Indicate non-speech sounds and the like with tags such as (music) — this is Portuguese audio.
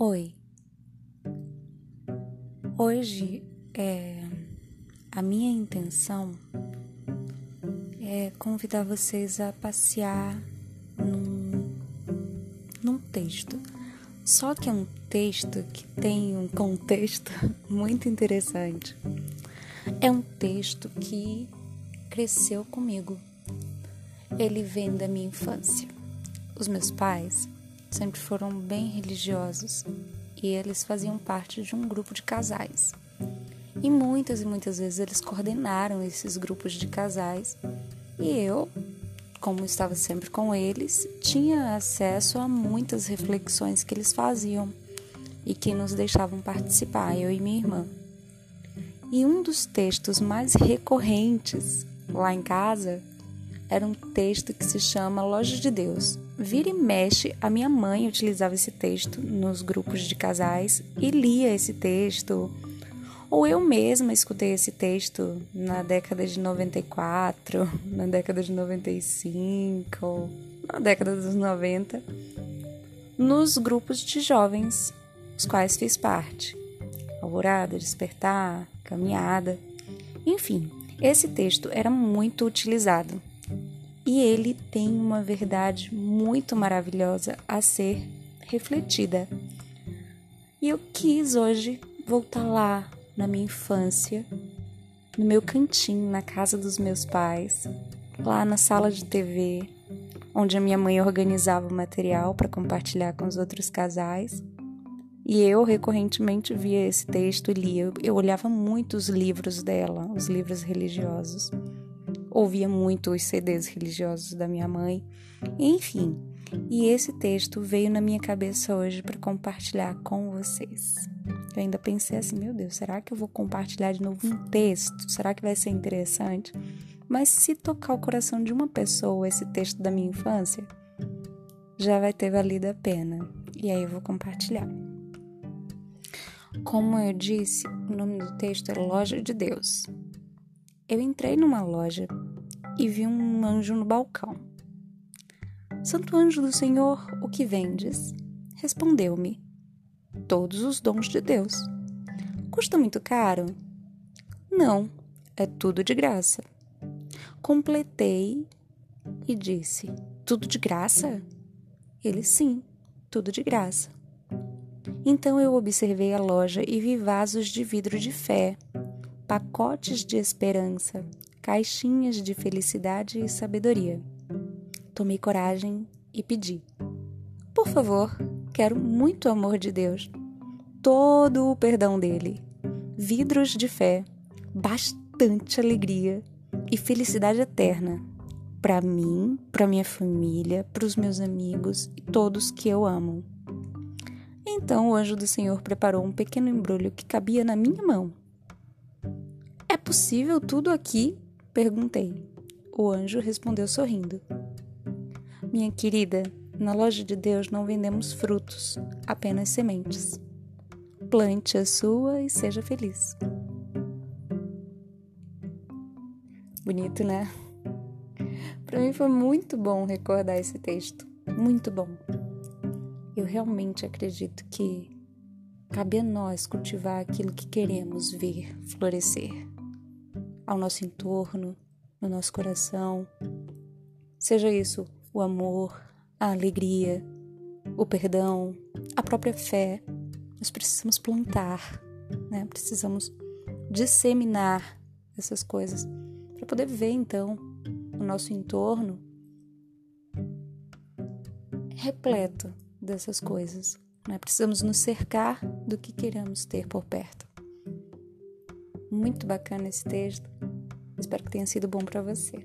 Oi. Hoje é a minha intenção é convidar vocês a passear num, num texto. Só que é um texto que tem um contexto (laughs) muito interessante. É um texto que cresceu comigo. Ele vem da minha infância. Os meus pais sempre foram bem religiosos e eles faziam parte de um grupo de casais. E muitas e muitas vezes eles coordenaram esses grupos de casais e eu, como estava sempre com eles, tinha acesso a muitas reflexões que eles faziam e que nos deixavam participar, eu e minha irmã. E um dos textos mais recorrentes lá em casa era um texto que se chama Loja de Deus. Vira e mexe, a minha mãe utilizava esse texto nos grupos de casais e lia esse texto. Ou eu mesma escutei esse texto na década de 94, na década de 95, na década dos 90, nos grupos de jovens, os quais fiz parte. Alvorada, Despertar, Caminhada, enfim, esse texto era muito utilizado e ele tem uma verdade muito maravilhosa a ser refletida. E eu quis hoje voltar lá na minha infância, no meu cantinho, na casa dos meus pais, lá na sala de TV, onde a minha mãe organizava o material para compartilhar com os outros casais. E eu recorrentemente via esse texto e lia. Eu olhava muito os livros dela, os livros religiosos ouvia muito os CDs religiosos da minha mãe, enfim. E esse texto veio na minha cabeça hoje para compartilhar com vocês. Eu ainda pensei assim, meu Deus, será que eu vou compartilhar de novo um texto? Será que vai ser interessante? Mas se tocar o coração de uma pessoa esse texto da minha infância, já vai ter valido a pena. E aí eu vou compartilhar. Como eu disse, o nome do texto é Loja de Deus. Eu entrei numa loja e vi um anjo no balcão. Santo anjo do Senhor, o que vendes? Respondeu-me: Todos os dons de Deus. Custa muito caro? Não, é tudo de graça. Completei e disse: Tudo de graça? Ele sim, tudo de graça. Então eu observei a loja e vi vasos de vidro de fé, pacotes de esperança, caixinhas de felicidade e sabedoria. Tomei coragem e pedi: Por favor, quero muito amor de Deus, todo o perdão dele, vidros de fé, bastante alegria e felicidade eterna para mim, para minha família, para os meus amigos e todos que eu amo. Então o anjo do Senhor preparou um pequeno embrulho que cabia na minha mão é possível tudo aqui? Perguntei. O anjo respondeu sorrindo. Minha querida, na loja de Deus não vendemos frutos, apenas sementes. Plante a sua e seja feliz. Bonito, né? Para mim foi muito bom recordar esse texto. Muito bom. Eu realmente acredito que cabe a nós cultivar aquilo que queremos ver florescer ao nosso entorno, no nosso coração. Seja isso o amor, a alegria, o perdão, a própria fé. Nós precisamos plantar, né? Precisamos disseminar essas coisas para poder ver então o nosso entorno repleto dessas coisas. Né? Precisamos nos cercar do que queremos ter por perto. Muito bacana esse texto. Espero que tenha sido bom para você.